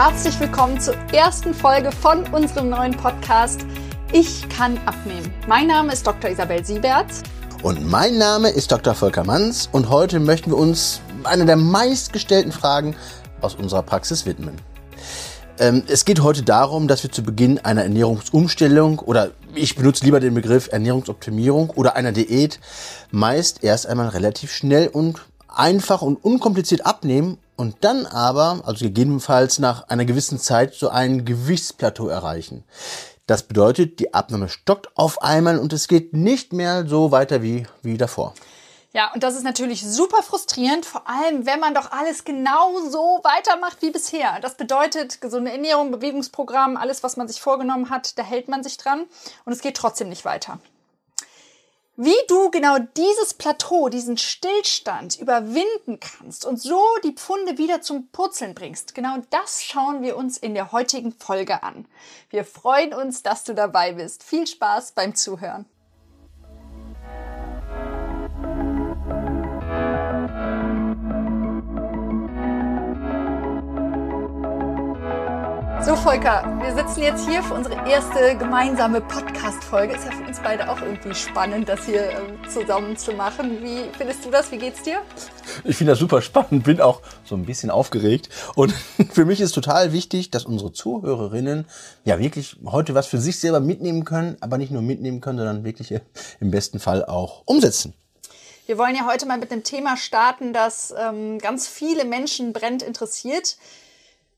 herzlich willkommen zur ersten Folge von unserem neuen Podcast Ich kann abnehmen. Mein Name ist Dr. Isabel Siebert. Und mein Name ist Dr. Volker Manns und heute möchten wir uns einer der meistgestellten Fragen aus unserer Praxis widmen. Ähm, es geht heute darum, dass wir zu Beginn einer Ernährungsumstellung oder ich benutze lieber den Begriff Ernährungsoptimierung oder einer Diät meist erst einmal relativ schnell und einfach und unkompliziert abnehmen und dann aber, also gegebenenfalls nach einer gewissen Zeit, so ein Gewichtsplateau erreichen. Das bedeutet, die Abnahme stockt auf einmal und es geht nicht mehr so weiter wie, wie davor. Ja, und das ist natürlich super frustrierend, vor allem wenn man doch alles genau so weitermacht wie bisher. Das bedeutet, gesunde Ernährung, Bewegungsprogramm, alles, was man sich vorgenommen hat, da hält man sich dran und es geht trotzdem nicht weiter. Wie du genau dieses Plateau, diesen Stillstand überwinden kannst und so die Pfunde wieder zum Purzeln bringst, genau das schauen wir uns in der heutigen Folge an. Wir freuen uns, dass du dabei bist. Viel Spaß beim Zuhören. So, Volker, wir sitzen jetzt hier für unsere erste gemeinsame Podcast-Folge. Ist ja für uns beide auch irgendwie spannend, das hier ähm, zusammen zu machen. Wie findest du das? Wie geht's dir? Ich finde das super spannend, bin auch so ein bisschen aufgeregt. Und für mich ist total wichtig, dass unsere Zuhörerinnen ja wirklich heute was für sich selber mitnehmen können, aber nicht nur mitnehmen können, sondern wirklich im besten Fall auch umsetzen. Wir wollen ja heute mal mit einem Thema starten, das ähm, ganz viele Menschen brennt interessiert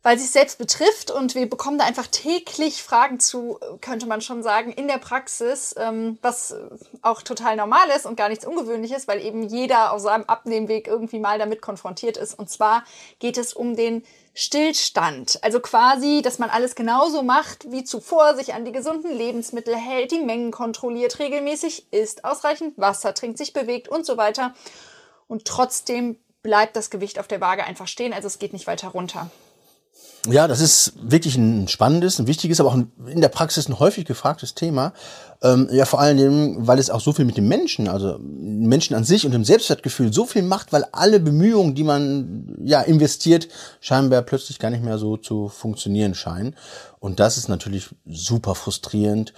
weil sie es selbst betrifft und wir bekommen da einfach täglich Fragen zu, könnte man schon sagen, in der Praxis, ähm, was auch total normal ist und gar nichts Ungewöhnliches, weil eben jeder auf seinem Abnehmweg irgendwie mal damit konfrontiert ist. Und zwar geht es um den Stillstand. Also quasi, dass man alles genauso macht wie zuvor, sich an die gesunden Lebensmittel hält, die Mengen kontrolliert, regelmäßig isst, ausreichend Wasser trinkt, sich bewegt und so weiter. Und trotzdem bleibt das Gewicht auf der Waage einfach stehen, also es geht nicht weiter runter. Ja, das ist wirklich ein spannendes, ein wichtiges, aber auch in der Praxis ein häufig gefragtes Thema. Ähm, ja, vor allen Dingen, weil es auch so viel mit dem Menschen, also Menschen an sich und dem Selbstwertgefühl so viel macht, weil alle Bemühungen, die man ja investiert, scheinbar plötzlich gar nicht mehr so zu funktionieren scheinen. Und das ist natürlich super frustrierend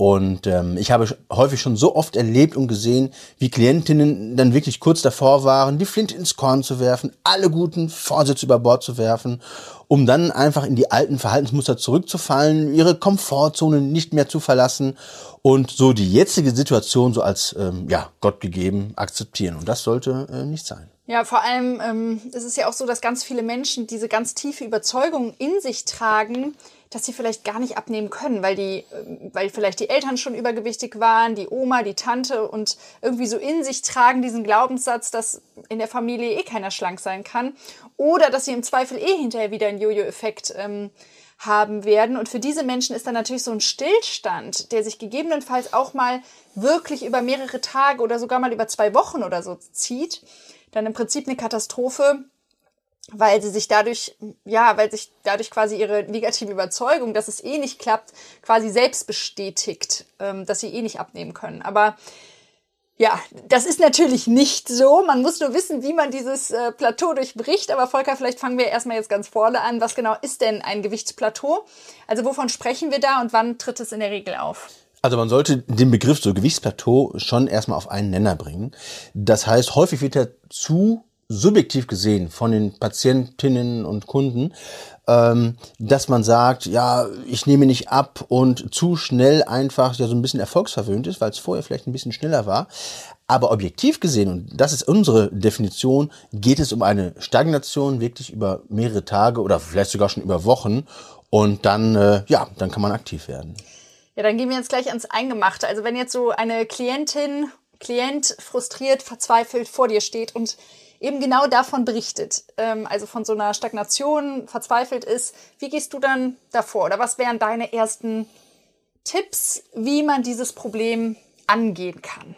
und ähm, ich habe häufig schon so oft erlebt und gesehen, wie Klientinnen dann wirklich kurz davor waren, die Flinte ins Korn zu werfen, alle guten Vorsätze über Bord zu werfen, um dann einfach in die alten Verhaltensmuster zurückzufallen, ihre Komfortzone nicht mehr zu verlassen und so die jetzige Situation so als ähm, ja Gott gegeben akzeptieren. Und das sollte äh, nicht sein. Ja, vor allem ähm, ist es ja auch so, dass ganz viele Menschen diese ganz tiefe Überzeugung in sich tragen, dass sie vielleicht gar nicht abnehmen können, weil die, äh, weil vielleicht die Eltern schon übergewichtig waren, die Oma, die Tante und irgendwie so in sich tragen diesen Glaubenssatz, dass in der Familie eh keiner schlank sein kann oder dass sie im Zweifel eh hinterher wieder einen Jojo-Effekt ähm, haben werden. Und für diese Menschen ist dann natürlich so ein Stillstand, der sich gegebenenfalls auch mal wirklich über mehrere Tage oder sogar mal über zwei Wochen oder so zieht, dann im Prinzip eine Katastrophe, weil sie sich dadurch, ja, weil sich dadurch quasi ihre negative Überzeugung, dass es eh nicht klappt, quasi selbst bestätigt, ähm, dass sie eh nicht abnehmen können. Aber ja, das ist natürlich nicht so. Man muss nur wissen, wie man dieses äh, Plateau durchbricht. Aber Volker, vielleicht fangen wir erstmal jetzt ganz vorne an. Was genau ist denn ein Gewichtsplateau? Also wovon sprechen wir da und wann tritt es in der Regel auf? Also man sollte den Begriff so Gewichtsplateau schon erstmal auf einen Nenner bringen. Das heißt, häufig wird er zu subjektiv gesehen von den Patientinnen und Kunden, ähm, dass man sagt, ja, ich nehme nicht ab und zu schnell einfach ja so ein bisschen erfolgsverwöhnt ist, weil es vorher vielleicht ein bisschen schneller war. Aber objektiv gesehen, und das ist unsere Definition, geht es um eine Stagnation wirklich über mehrere Tage oder vielleicht sogar schon über Wochen. Und dann, äh, ja, dann kann man aktiv werden. Ja, dann gehen wir jetzt gleich ans Eingemachte. Also wenn jetzt so eine Klientin, Klient frustriert, verzweifelt vor dir steht und eben genau davon berichtet, ähm, also von so einer Stagnation verzweifelt ist. Wie gehst du dann davor? Oder was wären deine ersten Tipps, wie man dieses Problem angehen kann?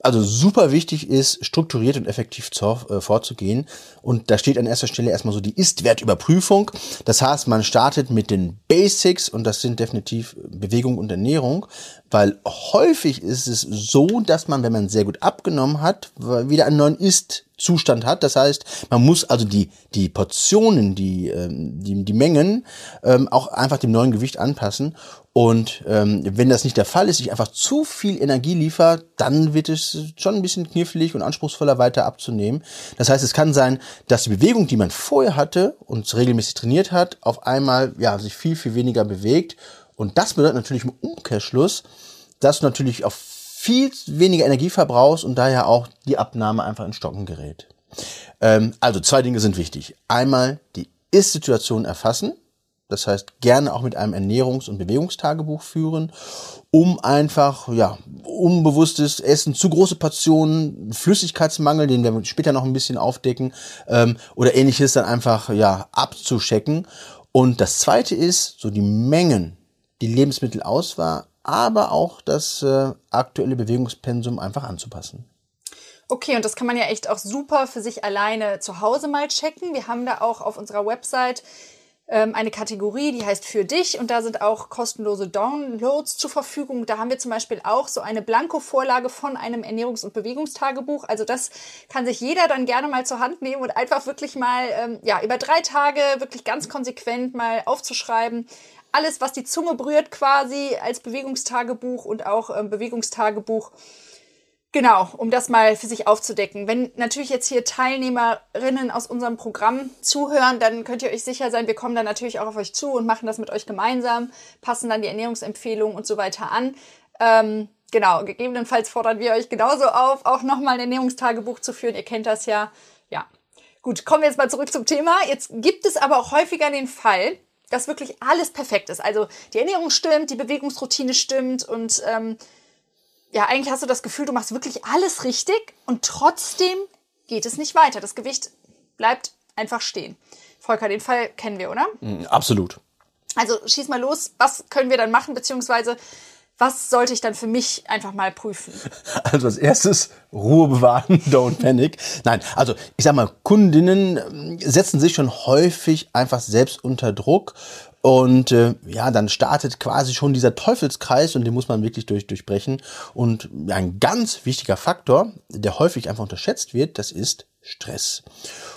Also super wichtig ist, strukturiert und effektiv zur, äh, vorzugehen. Und da steht an erster Stelle erstmal so die Ist-Wertüberprüfung. Das heißt, man startet mit den Basics und das sind definitiv Bewegung und Ernährung, weil häufig ist es so, dass man, wenn man sehr gut abgenommen hat, wieder einen neuen Ist-Zustand hat. Das heißt, man muss also die, die Portionen, die, ähm, die, die Mengen ähm, auch einfach dem neuen Gewicht anpassen. Und ähm, wenn das nicht der Fall ist, ich einfach zu viel Energie liefert, dann wird es schon ein bisschen knifflig und anspruchsvoller weiter abzunehmen. Das heißt, es kann sein, dass die Bewegung, die man vorher hatte und regelmäßig trainiert hat, auf einmal ja sich viel viel weniger bewegt. Und das bedeutet natürlich im Umkehrschluss, dass du natürlich auf viel weniger Energie verbrauchst und daher auch die Abnahme einfach in Stocken gerät. Ähm, also zwei Dinge sind wichtig. Einmal die Ist-Situation erfassen das heißt, gerne auch mit einem Ernährungs- und Bewegungstagebuch führen, um einfach, ja, unbewusstes Essen, zu große Portionen, Flüssigkeitsmangel, den wir später noch ein bisschen aufdecken, ähm, oder ähnliches dann einfach, ja, abzuschecken. Und das zweite ist, so die Mengen, die Lebensmittelauswahl, aber auch das äh, aktuelle Bewegungspensum einfach anzupassen. Okay, und das kann man ja echt auch super für sich alleine zu Hause mal checken. Wir haben da auch auf unserer Website eine Kategorie, die heißt für dich und da sind auch kostenlose Downloads zur Verfügung. Da haben wir zum Beispiel auch so eine Blanko-Vorlage von einem Ernährungs- und Bewegungstagebuch. Also das kann sich jeder dann gerne mal zur Hand nehmen und einfach wirklich mal ähm, ja über drei Tage wirklich ganz konsequent mal aufzuschreiben. Alles, was die Zunge berührt, quasi als Bewegungstagebuch und auch ähm, Bewegungstagebuch Genau, um das mal für sich aufzudecken. Wenn natürlich jetzt hier Teilnehmerinnen aus unserem Programm zuhören, dann könnt ihr euch sicher sein, wir kommen dann natürlich auch auf euch zu und machen das mit euch gemeinsam, passen dann die Ernährungsempfehlungen und so weiter an. Ähm, genau, gegebenenfalls fordern wir euch genauso auf, auch nochmal ein Ernährungstagebuch zu führen. Ihr kennt das ja. Ja. Gut, kommen wir jetzt mal zurück zum Thema. Jetzt gibt es aber auch häufiger den Fall, dass wirklich alles perfekt ist. Also die Ernährung stimmt, die Bewegungsroutine stimmt und ähm, ja, eigentlich hast du das Gefühl, du machst wirklich alles richtig und trotzdem geht es nicht weiter. Das Gewicht bleibt einfach stehen. Volker, den Fall kennen wir, oder? Mm, absolut. Also schieß mal los. Was können wir dann machen, beziehungsweise was sollte ich dann für mich einfach mal prüfen? Also als erstes Ruhe bewahren, don't panic. Nein, also ich sag mal, Kundinnen ähm, setzen sich schon häufig einfach selbst unter Druck und äh, ja, dann startet quasi schon dieser Teufelskreis und den muss man wirklich durch, durchbrechen. Und ein ganz wichtiger Faktor, der häufig einfach unterschätzt wird, das ist Stress.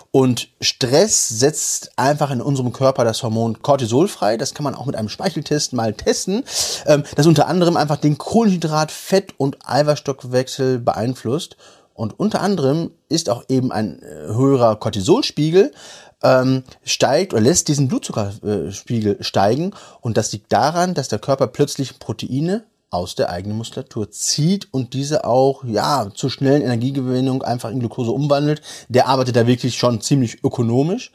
Und Stress setzt einfach in unserem Körper das Hormon Cortisol frei. Das kann man auch mit einem Speicheltest mal testen. Ähm, das unter anderem einfach den Kohlenhydrat-, Fett- und Eiweißstoffwechsel beeinflusst. Und unter anderem ist auch eben ein äh, höherer Cortisolspiegel ähm, steigt oder lässt diesen Blutzuckerspiegel steigen. Und das liegt daran, dass der Körper plötzlich Proteine aus der eigenen Muskulatur zieht und diese auch ja zur schnellen Energiegewinnung einfach in Glucose umwandelt. Der arbeitet da wirklich schon ziemlich ökonomisch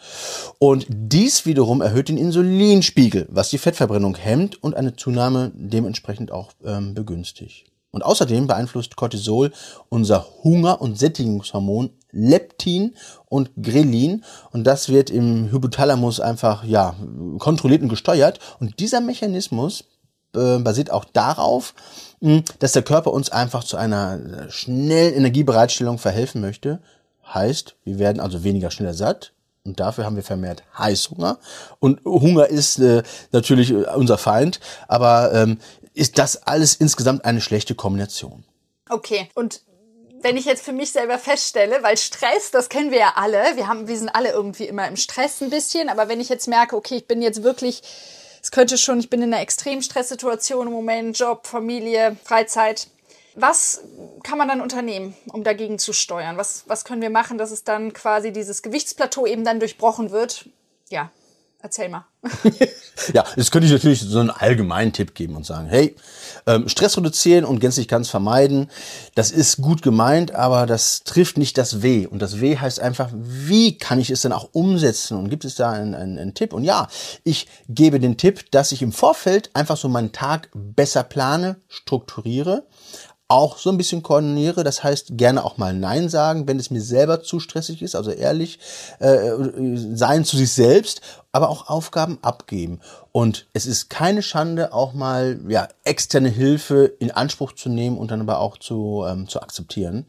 und dies wiederum erhöht den Insulinspiegel, was die Fettverbrennung hemmt und eine Zunahme dementsprechend auch ähm, begünstigt. Und außerdem beeinflusst Cortisol unser Hunger- und Sättigungshormon Leptin und Grelin und das wird im Hypothalamus einfach ja kontrolliert und gesteuert und dieser Mechanismus äh, basiert auch darauf, mh, dass der Körper uns einfach zu einer schnellen Energiebereitstellung verhelfen möchte. Heißt, wir werden also weniger schneller satt, und dafür haben wir vermehrt Heißhunger. Und Hunger ist äh, natürlich unser Feind, aber ähm, ist das alles insgesamt eine schlechte Kombination. Okay, und wenn ich jetzt für mich selber feststelle, weil Stress, das kennen wir ja alle, wir haben, wir sind alle irgendwie immer im Stress ein bisschen, aber wenn ich jetzt merke, okay, ich bin jetzt wirklich, es könnte schon, ich bin in einer extremen Stresssituation im Moment, Job, Familie, Freizeit. Was kann man dann unternehmen, um dagegen zu steuern? Was, was können wir machen, dass es dann quasi dieses Gewichtsplateau eben dann durchbrochen wird? Ja, Erzähl mal. ja, jetzt könnte ich natürlich so einen allgemeinen Tipp geben und sagen, hey, ähm, Stress reduzieren und gänzlich ganz vermeiden, das ist gut gemeint, aber das trifft nicht das W. Und das W heißt einfach, wie kann ich es denn auch umsetzen? Und gibt es da einen, einen, einen Tipp? Und ja, ich gebe den Tipp, dass ich im Vorfeld einfach so meinen Tag besser plane, strukturiere, auch so ein bisschen koordiniere. Das heißt, gerne auch mal Nein sagen, wenn es mir selber zu stressig ist, also ehrlich äh, sein zu sich selbst, aber auch Aufgaben abgeben. Und es ist keine Schande, auch mal ja, externe Hilfe in Anspruch zu nehmen und dann aber auch zu, ähm, zu akzeptieren.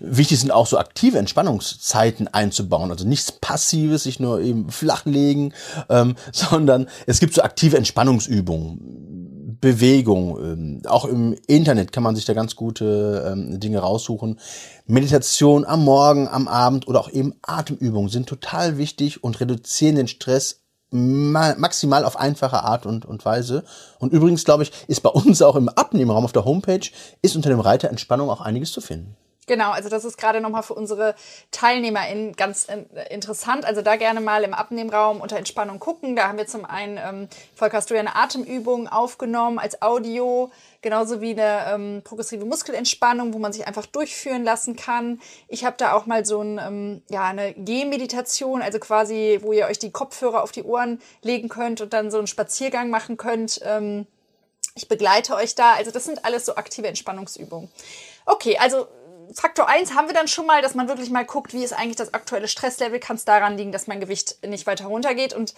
Wichtig sind auch so aktive Entspannungszeiten einzubauen. Also nichts Passives, sich nur eben flachlegen, ähm, sondern es gibt so aktive Entspannungsübungen Bewegung. Ähm, auch im Internet kann man sich da ganz gute ähm, Dinge raussuchen. Meditation am Morgen, am Abend oder auch eben Atemübungen sind total wichtig und reduzieren den Stress maximal auf einfache Art und, und Weise. Und übrigens, glaube ich, ist bei uns auch im Abnehmraum auf der Homepage, ist unter dem Reiter Entspannung auch einiges zu finden. Genau, also das ist gerade nochmal für unsere TeilnehmerInnen ganz äh, interessant. Also da gerne mal im Abnehmraum unter Entspannung gucken. Da haben wir zum einen, ähm, Volker, hast du ja eine Atemübung aufgenommen als Audio, genauso wie eine ähm, progressive Muskelentspannung, wo man sich einfach durchführen lassen kann. Ich habe da auch mal so ein, ähm, ja, eine Gehmeditation, also quasi, wo ihr euch die Kopfhörer auf die Ohren legen könnt und dann so einen Spaziergang machen könnt. Ähm, ich begleite euch da. Also das sind alles so aktive Entspannungsübungen. Okay, also Faktor 1 haben wir dann schon mal, dass man wirklich mal guckt, wie ist eigentlich das aktuelle Stresslevel. Kann es daran liegen, dass mein Gewicht nicht weiter runtergeht. Und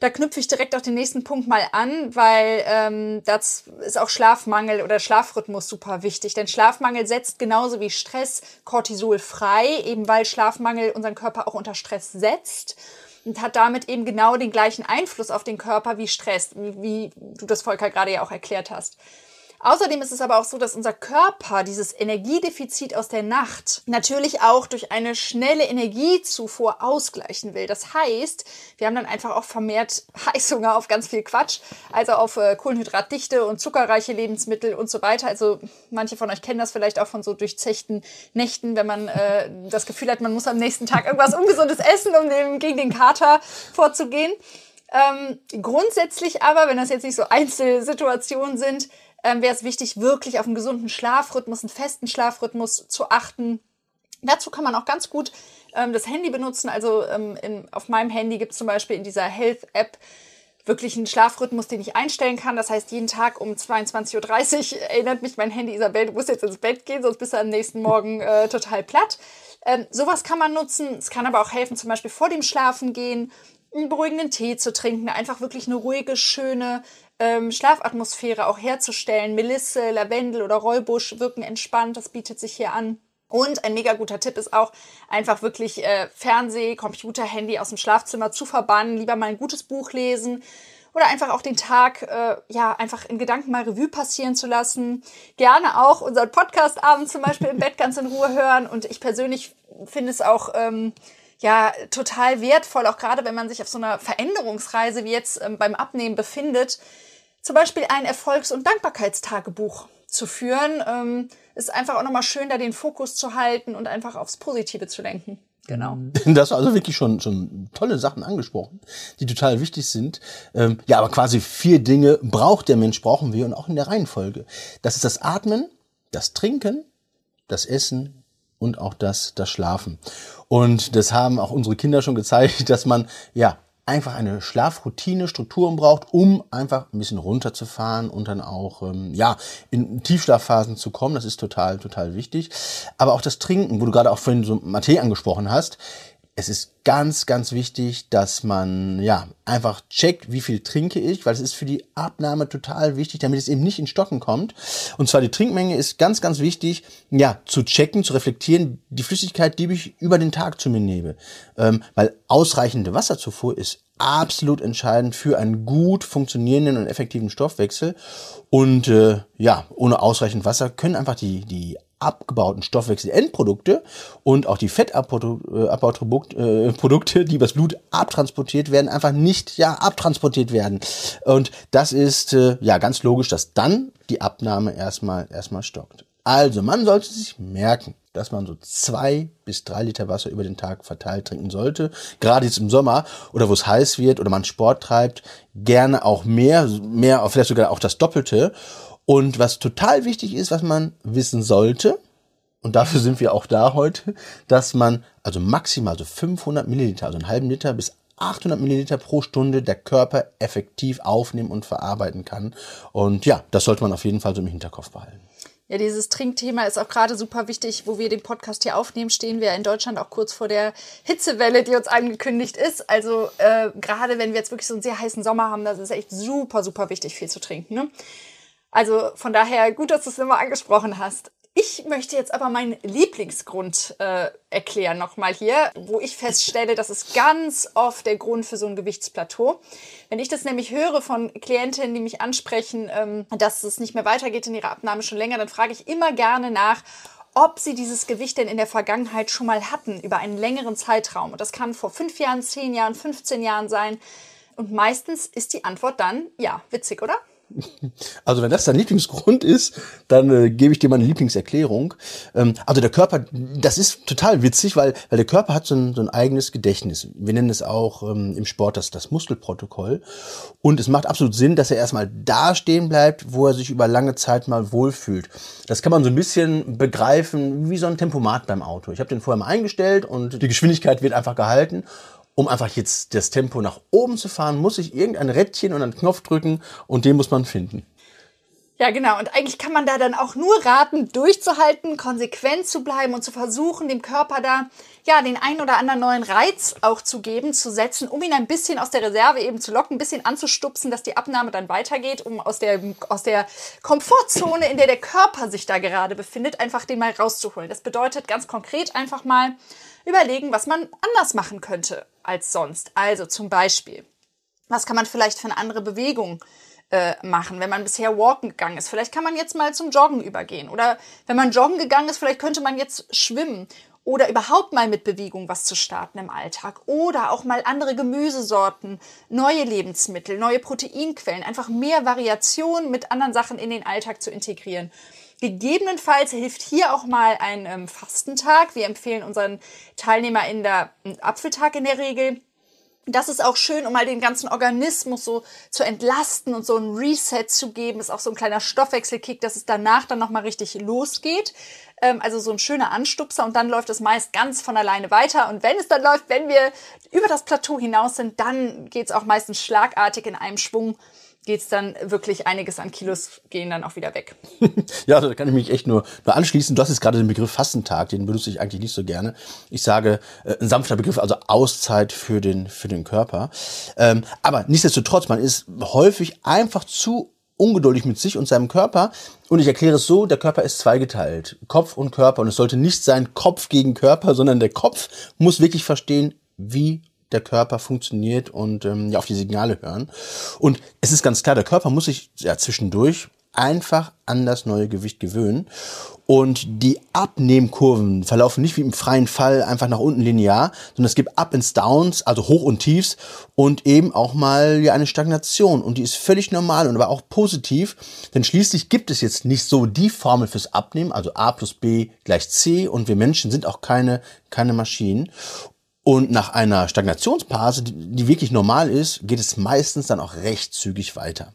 da knüpfe ich direkt auch den nächsten Punkt mal an, weil ähm, das ist auch Schlafmangel oder Schlafrhythmus super wichtig. Denn Schlafmangel setzt genauso wie Stress Cortisol frei, eben weil Schlafmangel unseren Körper auch unter Stress setzt und hat damit eben genau den gleichen Einfluss auf den Körper wie Stress, wie, wie du das Volker gerade ja auch erklärt hast. Außerdem ist es aber auch so, dass unser Körper dieses Energiedefizit aus der Nacht natürlich auch durch eine schnelle Energiezufuhr ausgleichen will. Das heißt, wir haben dann einfach auch vermehrt Heißhunger auf ganz viel Quatsch, also auf äh, kohlenhydratdichte und zuckerreiche Lebensmittel und so weiter. Also manche von euch kennen das vielleicht auch von so durchzechten Nächten, wenn man äh, das Gefühl hat, man muss am nächsten Tag irgendwas Ungesundes essen, um dem, gegen den Kater vorzugehen. Ähm, grundsätzlich aber, wenn das jetzt nicht so Einzelsituationen sind, ähm, wäre es wichtig, wirklich auf einen gesunden Schlafrhythmus, einen festen Schlafrhythmus zu achten. Dazu kann man auch ganz gut ähm, das Handy benutzen. Also ähm, in, auf meinem Handy gibt es zum Beispiel in dieser Health-App wirklich einen Schlafrhythmus, den ich einstellen kann. Das heißt, jeden Tag um 22.30 Uhr erinnert mich mein Handy, Isabel, du musst jetzt ins Bett gehen, sonst bist du am nächsten Morgen äh, total platt. Ähm, sowas kann man nutzen. Es kann aber auch helfen, zum Beispiel vor dem Schlafengehen einen beruhigenden Tee zu trinken, einfach wirklich eine ruhige, schöne ähm, Schlafatmosphäre auch herzustellen. Melisse, Lavendel oder Rollbusch wirken entspannt, das bietet sich hier an. Und ein mega guter Tipp ist auch, einfach wirklich äh, Fernseh, Computer, Handy aus dem Schlafzimmer zu verbannen, lieber mal ein gutes Buch lesen oder einfach auch den Tag äh, ja einfach in Gedanken mal Revue passieren zu lassen. Gerne auch unseren Podcast abends zum Beispiel im Bett ganz in Ruhe hören. Und ich persönlich finde es auch ähm, ja total wertvoll, auch gerade wenn man sich auf so einer Veränderungsreise wie jetzt ähm, beim Abnehmen befindet, zum Beispiel ein Erfolgs- und Dankbarkeitstagebuch zu führen. Ähm, ist einfach auch nochmal schön, da den Fokus zu halten und einfach aufs Positive zu lenken. Genau. Das war also wirklich schon, schon tolle Sachen angesprochen, die total wichtig sind. Ähm, ja, aber quasi vier Dinge braucht der Mensch, brauchen wir und auch in der Reihenfolge. Das ist das Atmen, das Trinken, das Essen und auch das, das Schlafen. Und das haben auch unsere Kinder schon gezeigt, dass man ja einfach eine Schlafroutine, Strukturen braucht, um einfach ein bisschen runterzufahren und dann auch ähm, ja in Tiefschlafphasen zu kommen. Das ist total, total wichtig. Aber auch das Trinken, wo du gerade auch vorhin so Mathe angesprochen hast, es ist ganz, ganz wichtig, dass man ja einfach checkt, wie viel trinke ich, weil es ist für die Abnahme total wichtig, damit es eben nicht in Stocken kommt. Und zwar die Trinkmenge ist ganz, ganz wichtig, ja, zu checken, zu reflektieren, die Flüssigkeit, die ich über den Tag zu mir nehme. Ähm, weil ausreichende Wasserzufuhr ist absolut entscheidend für einen gut funktionierenden und effektiven Stoffwechsel. Und äh, ja, ohne ausreichend Wasser können einfach die, die abgebauten Stoffwechselendprodukte und auch die Fettabbauprodukte, äh, die übers Blut abtransportiert werden, einfach nicht ja abtransportiert werden. Und das ist äh, ja ganz logisch, dass dann die Abnahme erstmal erstmal stockt. Also man sollte sich merken, dass man so zwei bis drei Liter Wasser über den Tag verteilt trinken sollte. Gerade jetzt im Sommer oder wo es heiß wird oder man Sport treibt, gerne auch mehr, mehr, vielleicht sogar auch das Doppelte. Und was total wichtig ist, was man wissen sollte, und dafür sind wir auch da heute, dass man also maximal so 500 Milliliter, also einen halben Liter bis 800 Milliliter pro Stunde der Körper effektiv aufnehmen und verarbeiten kann. Und ja, das sollte man auf jeden Fall so im Hinterkopf behalten. Ja, dieses Trinkthema ist auch gerade super wichtig, wo wir den Podcast hier aufnehmen, stehen wir in Deutschland auch kurz vor der Hitzewelle, die uns angekündigt ist. Also äh, gerade wenn wir jetzt wirklich so einen sehr heißen Sommer haben, das ist echt super, super wichtig, viel zu trinken. Ne? Also von daher gut, dass du es immer angesprochen hast. Ich möchte jetzt aber meinen Lieblingsgrund äh, erklären nochmal hier, wo ich feststelle, das ist ganz oft der Grund für so ein Gewichtsplateau. Wenn ich das nämlich höre von Klientinnen, die mich ansprechen, ähm, dass es nicht mehr weitergeht in ihrer Abnahme schon länger, dann frage ich immer gerne nach, ob sie dieses Gewicht denn in der Vergangenheit schon mal hatten, über einen längeren Zeitraum. Und das kann vor fünf Jahren, zehn Jahren, 15 Jahren sein. Und meistens ist die Antwort dann, ja, witzig, oder? Also wenn das dein Lieblingsgrund ist, dann äh, gebe ich dir meine Lieblingserklärung. Ähm, also der Körper, das ist total witzig, weil, weil der Körper hat so ein, so ein eigenes Gedächtnis. Wir nennen es auch ähm, im Sport das, das Muskelprotokoll. Und es macht absolut Sinn, dass er erstmal da stehen bleibt, wo er sich über lange Zeit mal wohlfühlt. Das kann man so ein bisschen begreifen wie so ein Tempomat beim Auto. Ich habe den vorher mal eingestellt und die Geschwindigkeit wird einfach gehalten um einfach jetzt das Tempo nach oben zu fahren, muss ich irgendein Rädchen und einen Knopf drücken und den muss man finden. Ja, genau. Und eigentlich kann man da dann auch nur raten, durchzuhalten, konsequent zu bleiben und zu versuchen, dem Körper da ja den ein oder anderen neuen Reiz auch zu geben, zu setzen, um ihn ein bisschen aus der Reserve eben zu locken, ein bisschen anzustupsen, dass die Abnahme dann weitergeht, um aus der, aus der Komfortzone, in der der Körper sich da gerade befindet, einfach den mal rauszuholen. Das bedeutet ganz konkret einfach mal überlegen, was man anders machen könnte als sonst. Also zum Beispiel, was kann man vielleicht für eine andere Bewegung äh, machen, wenn man bisher walken gegangen ist. Vielleicht kann man jetzt mal zum Joggen übergehen. Oder wenn man joggen gegangen ist, vielleicht könnte man jetzt schwimmen oder überhaupt mal mit Bewegung was zu starten im Alltag oder auch mal andere Gemüsesorten, neue Lebensmittel, neue Proteinquellen, einfach mehr Variation mit anderen Sachen in den Alltag zu integrieren. Gegebenenfalls hilft hier auch mal ein ähm, Fastentag. Wir empfehlen unseren Teilnehmern der Apfeltag in der Regel. Das ist auch schön, um mal den ganzen Organismus so zu entlasten und so ein Reset zu geben. Ist auch so ein kleiner Stoffwechselkick, dass es danach dann nochmal richtig losgeht. Ähm, also so ein schöner Anstupser und dann läuft es meist ganz von alleine weiter. Und wenn es dann läuft, wenn wir über das Plateau hinaus sind, dann geht es auch meistens schlagartig in einem Schwung geht's dann wirklich einiges an Kilos gehen dann auch wieder weg. ja, also da kann ich mich echt nur, nur anschließen. Du hast jetzt gerade den Begriff Fastentag, den benutze ich eigentlich nicht so gerne. Ich sage äh, ein sanfter Begriff, also Auszeit für den, für den Körper. Ähm, aber nichtsdestotrotz, man ist häufig einfach zu ungeduldig mit sich und seinem Körper. Und ich erkläre es so, der Körper ist zweigeteilt. Kopf und Körper. Und es sollte nicht sein Kopf gegen Körper, sondern der Kopf muss wirklich verstehen, wie der Körper funktioniert und ähm, ja, auf die Signale hören. Und es ist ganz klar, der Körper muss sich ja zwischendurch einfach an das neue Gewicht gewöhnen. Und die Abnehmkurven verlaufen nicht wie im freien Fall einfach nach unten linear, sondern es gibt Up and Downs, also Hoch und Tiefs und eben auch mal ja eine Stagnation. Und die ist völlig normal und aber auch positiv, denn schließlich gibt es jetzt nicht so die Formel fürs Abnehmen, also A plus B gleich C und wir Menschen sind auch keine, keine Maschinen. Und nach einer Stagnationsphase, die wirklich normal ist, geht es meistens dann auch recht zügig weiter.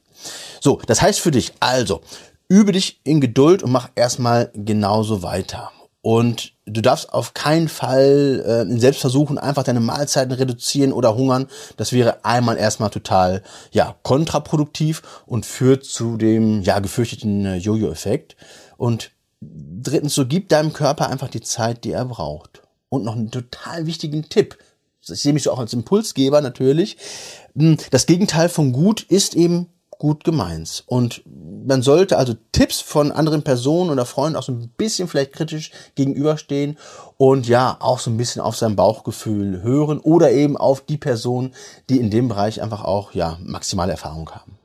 So, das heißt für dich also, übe dich in Geduld und mach erstmal genauso weiter. Und du darfst auf keinen Fall äh, in Selbstversuchen einfach deine Mahlzeiten reduzieren oder hungern. Das wäre einmal erstmal total ja kontraproduktiv und führt zu dem ja gefürchteten äh, Jojo-Effekt. Und drittens, so gib deinem Körper einfach die Zeit, die er braucht. Und noch einen total wichtigen Tipp. Ich sehe mich so auch als Impulsgeber natürlich. Hm, das Gegenteil von gut ist eben gut gemeint. Und man sollte also Tipps von anderen Personen oder Freunden auch so ein bisschen vielleicht kritisch gegenüberstehen und ja, auch so ein bisschen auf sein Bauchgefühl hören oder eben auf die Personen, die in dem Bereich einfach auch ja maximale Erfahrung haben.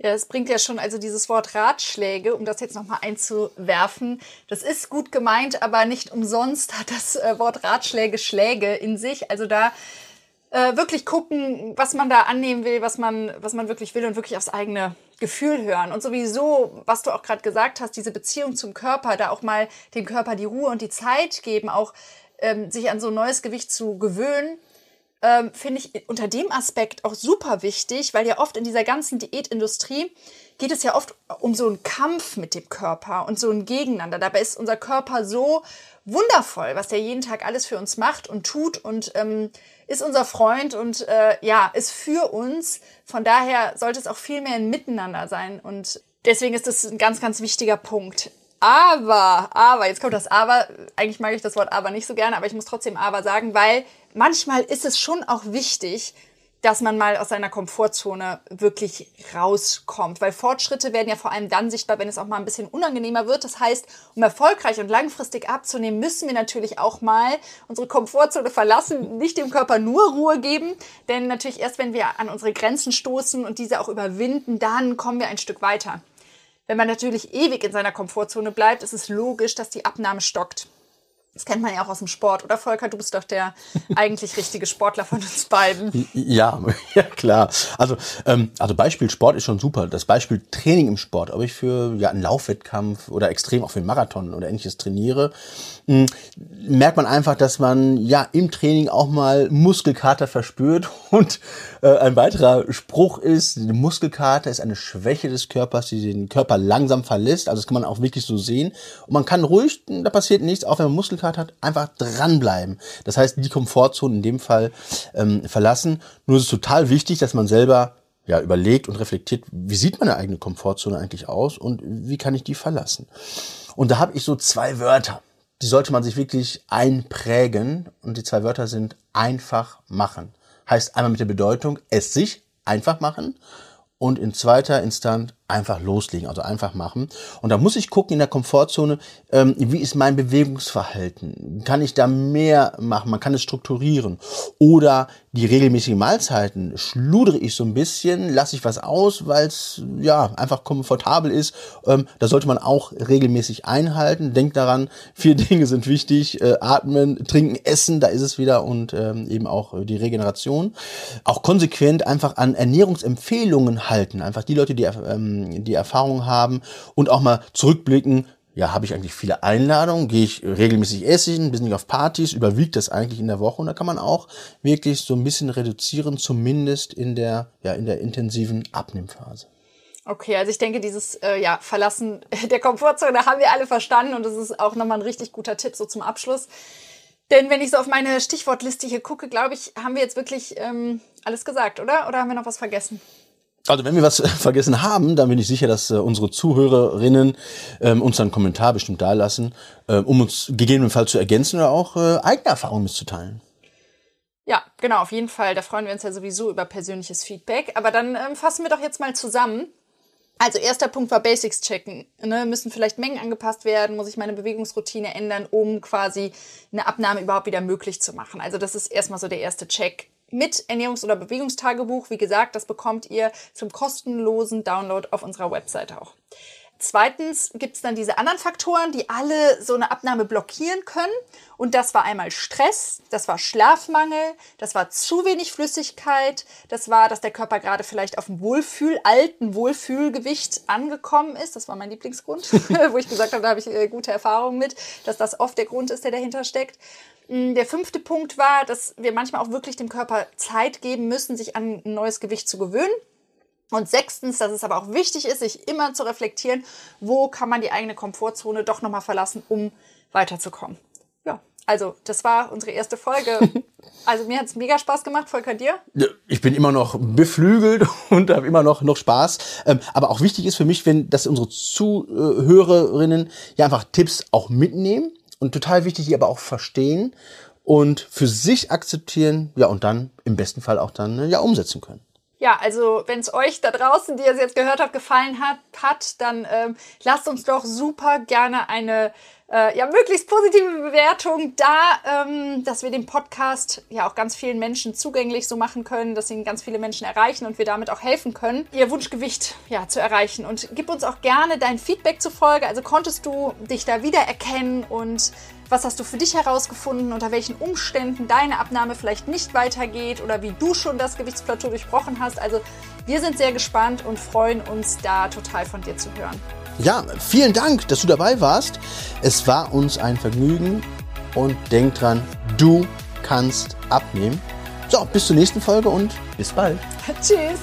Ja, es bringt ja schon also dieses Wort Ratschläge, um das jetzt nochmal einzuwerfen. Das ist gut gemeint, aber nicht umsonst hat das äh, Wort Ratschläge Schläge in sich. Also da äh, wirklich gucken, was man da annehmen will, was man, was man wirklich will und wirklich aufs eigene Gefühl hören. Und sowieso, was du auch gerade gesagt hast, diese Beziehung zum Körper, da auch mal dem Körper die Ruhe und die Zeit geben, auch ähm, sich an so neues Gewicht zu gewöhnen ähm, finde ich unter dem Aspekt auch super wichtig, weil ja oft in dieser ganzen Diätindustrie geht es ja oft um so einen Kampf mit dem Körper und so ein Gegeneinander. Dabei ist unser Körper so wundervoll, was der jeden Tag alles für uns macht und tut und ähm, ist unser Freund und äh, ja, ist für uns. Von daher sollte es auch viel mehr ein Miteinander sein und deswegen ist das ein ganz, ganz wichtiger Punkt. Aber, aber, jetzt kommt das Aber. Eigentlich mag ich das Wort Aber nicht so gerne, aber ich muss trotzdem Aber sagen, weil manchmal ist es schon auch wichtig, dass man mal aus seiner Komfortzone wirklich rauskommt. Weil Fortschritte werden ja vor allem dann sichtbar, wenn es auch mal ein bisschen unangenehmer wird. Das heißt, um erfolgreich und langfristig abzunehmen, müssen wir natürlich auch mal unsere Komfortzone verlassen, nicht dem Körper nur Ruhe geben. Denn natürlich erst, wenn wir an unsere Grenzen stoßen und diese auch überwinden, dann kommen wir ein Stück weiter. Wenn man natürlich ewig in seiner Komfortzone bleibt, ist es logisch, dass die Abnahme stockt. Das kennt man ja auch aus dem Sport, oder Volker? Du bist doch der eigentlich richtige Sportler von uns beiden. Ja, ja klar. Also, ähm, also Beispiel Sport ist schon super. Das Beispiel Training im Sport, ob ich für ja, einen Laufwettkampf oder extrem auch für einen Marathon oder ähnliches trainiere, merkt man einfach, dass man ja im Training auch mal Muskelkater verspürt. Und äh, ein weiterer Spruch ist, Muskelkater ist eine Schwäche des Körpers, die den Körper langsam verlässt. Also das kann man auch wirklich so sehen. Und man kann ruhig, da passiert nichts, auch wenn man Muskelkater hat, einfach dranbleiben. Das heißt, die Komfortzone in dem Fall ähm, verlassen. Nur ist es total wichtig, dass man selber ja, überlegt und reflektiert, wie sieht meine eigene Komfortzone eigentlich aus und wie kann ich die verlassen. Und da habe ich so zwei Wörter, die sollte man sich wirklich einprägen und die zwei Wörter sind einfach machen. Heißt einmal mit der Bedeutung, es sich einfach machen und in zweiter Instanz einfach loslegen, also einfach machen. Und da muss ich gucken in der Komfortzone, ähm, wie ist mein Bewegungsverhalten? Kann ich da mehr machen? Man kann es strukturieren. Oder die regelmäßigen Mahlzeiten schludere ich so ein bisschen, lasse ich was aus, weil es ja einfach komfortabel ist. Ähm, da sollte man auch regelmäßig einhalten. Denkt daran, vier Dinge sind wichtig. Äh, atmen, trinken, essen, da ist es wieder und ähm, eben auch die Regeneration. Auch konsequent einfach an Ernährungsempfehlungen halten. Einfach die Leute, die ähm, die Erfahrung haben und auch mal zurückblicken, ja, habe ich eigentlich viele Einladungen, gehe ich regelmäßig essen, bin ich auf Partys, überwiegt das eigentlich in der Woche und da kann man auch wirklich so ein bisschen reduzieren, zumindest in der, ja, in der intensiven Abnehmphase. Okay, also ich denke, dieses äh, ja, Verlassen der Komfortzone haben wir alle verstanden und das ist auch nochmal ein richtig guter Tipp so zum Abschluss. Denn wenn ich so auf meine Stichwortliste hier gucke, glaube ich, haben wir jetzt wirklich ähm, alles gesagt, oder? Oder haben wir noch was vergessen? Also wenn wir was vergessen haben, dann bin ich sicher, dass äh, unsere Zuhörerinnen ähm, uns einen Kommentar bestimmt dalassen, äh, um uns gegebenenfalls zu ergänzen oder auch äh, eigene Erfahrungen mitzuteilen. Ja, genau, auf jeden Fall. Da freuen wir uns ja sowieso über persönliches Feedback. Aber dann ähm, fassen wir doch jetzt mal zusammen. Also erster Punkt war Basics checken. Ne? Müssen vielleicht Mengen angepasst werden? Muss ich meine Bewegungsroutine ändern, um quasi eine Abnahme überhaupt wieder möglich zu machen? Also das ist erstmal so der erste Check mit Ernährungs- oder Bewegungstagebuch. Wie gesagt, das bekommt ihr zum kostenlosen Download auf unserer Website auch. Zweitens gibt's dann diese anderen Faktoren, die alle so eine Abnahme blockieren können. Und das war einmal Stress, das war Schlafmangel, das war zu wenig Flüssigkeit, das war, dass der Körper gerade vielleicht auf dem Wohlfühl, alten Wohlfühlgewicht angekommen ist. Das war mein Lieblingsgrund, wo ich gesagt habe, da habe ich äh, gute Erfahrungen mit, dass das oft der Grund ist, der dahinter steckt. Mm, der fünfte Punkt war, dass wir manchmal auch wirklich dem Körper Zeit geben müssen, sich an ein neues Gewicht zu gewöhnen. Und sechstens, dass es aber auch wichtig ist, sich immer zu reflektieren, wo kann man die eigene Komfortzone doch nochmal verlassen, um weiterzukommen. Ja, also das war unsere erste Folge. Also mir hat es mega Spaß gemacht, Volker dir? Ich bin immer noch beflügelt und habe immer noch, noch Spaß. Ähm, aber auch wichtig ist für mich, wenn, dass unsere Zuhörerinnen ja einfach Tipps auch mitnehmen und total wichtig, die aber auch verstehen und für sich akzeptieren, ja, und dann im besten Fall auch dann ja umsetzen können. Ja, also wenn es euch da draußen, die ihr es jetzt gehört habt, gefallen hat, hat dann ähm, lasst uns doch super gerne eine äh, ja möglichst positive Bewertung da, ähm, dass wir den Podcast ja auch ganz vielen Menschen zugänglich so machen können, dass ihn ganz viele Menschen erreichen und wir damit auch helfen können, ihr Wunschgewicht ja zu erreichen. Und gib uns auch gerne dein Feedback zur Folge. Also konntest du dich da wiedererkennen und was hast du für dich herausgefunden, unter welchen Umständen deine Abnahme vielleicht nicht weitergeht oder wie du schon das Gewichtsplateau durchbrochen hast? Also wir sind sehr gespannt und freuen uns da total von dir zu hören. Ja, vielen Dank, dass du dabei warst. Es war uns ein Vergnügen und denk dran, du kannst abnehmen. So, bis zur nächsten Folge und bis bald. Tschüss.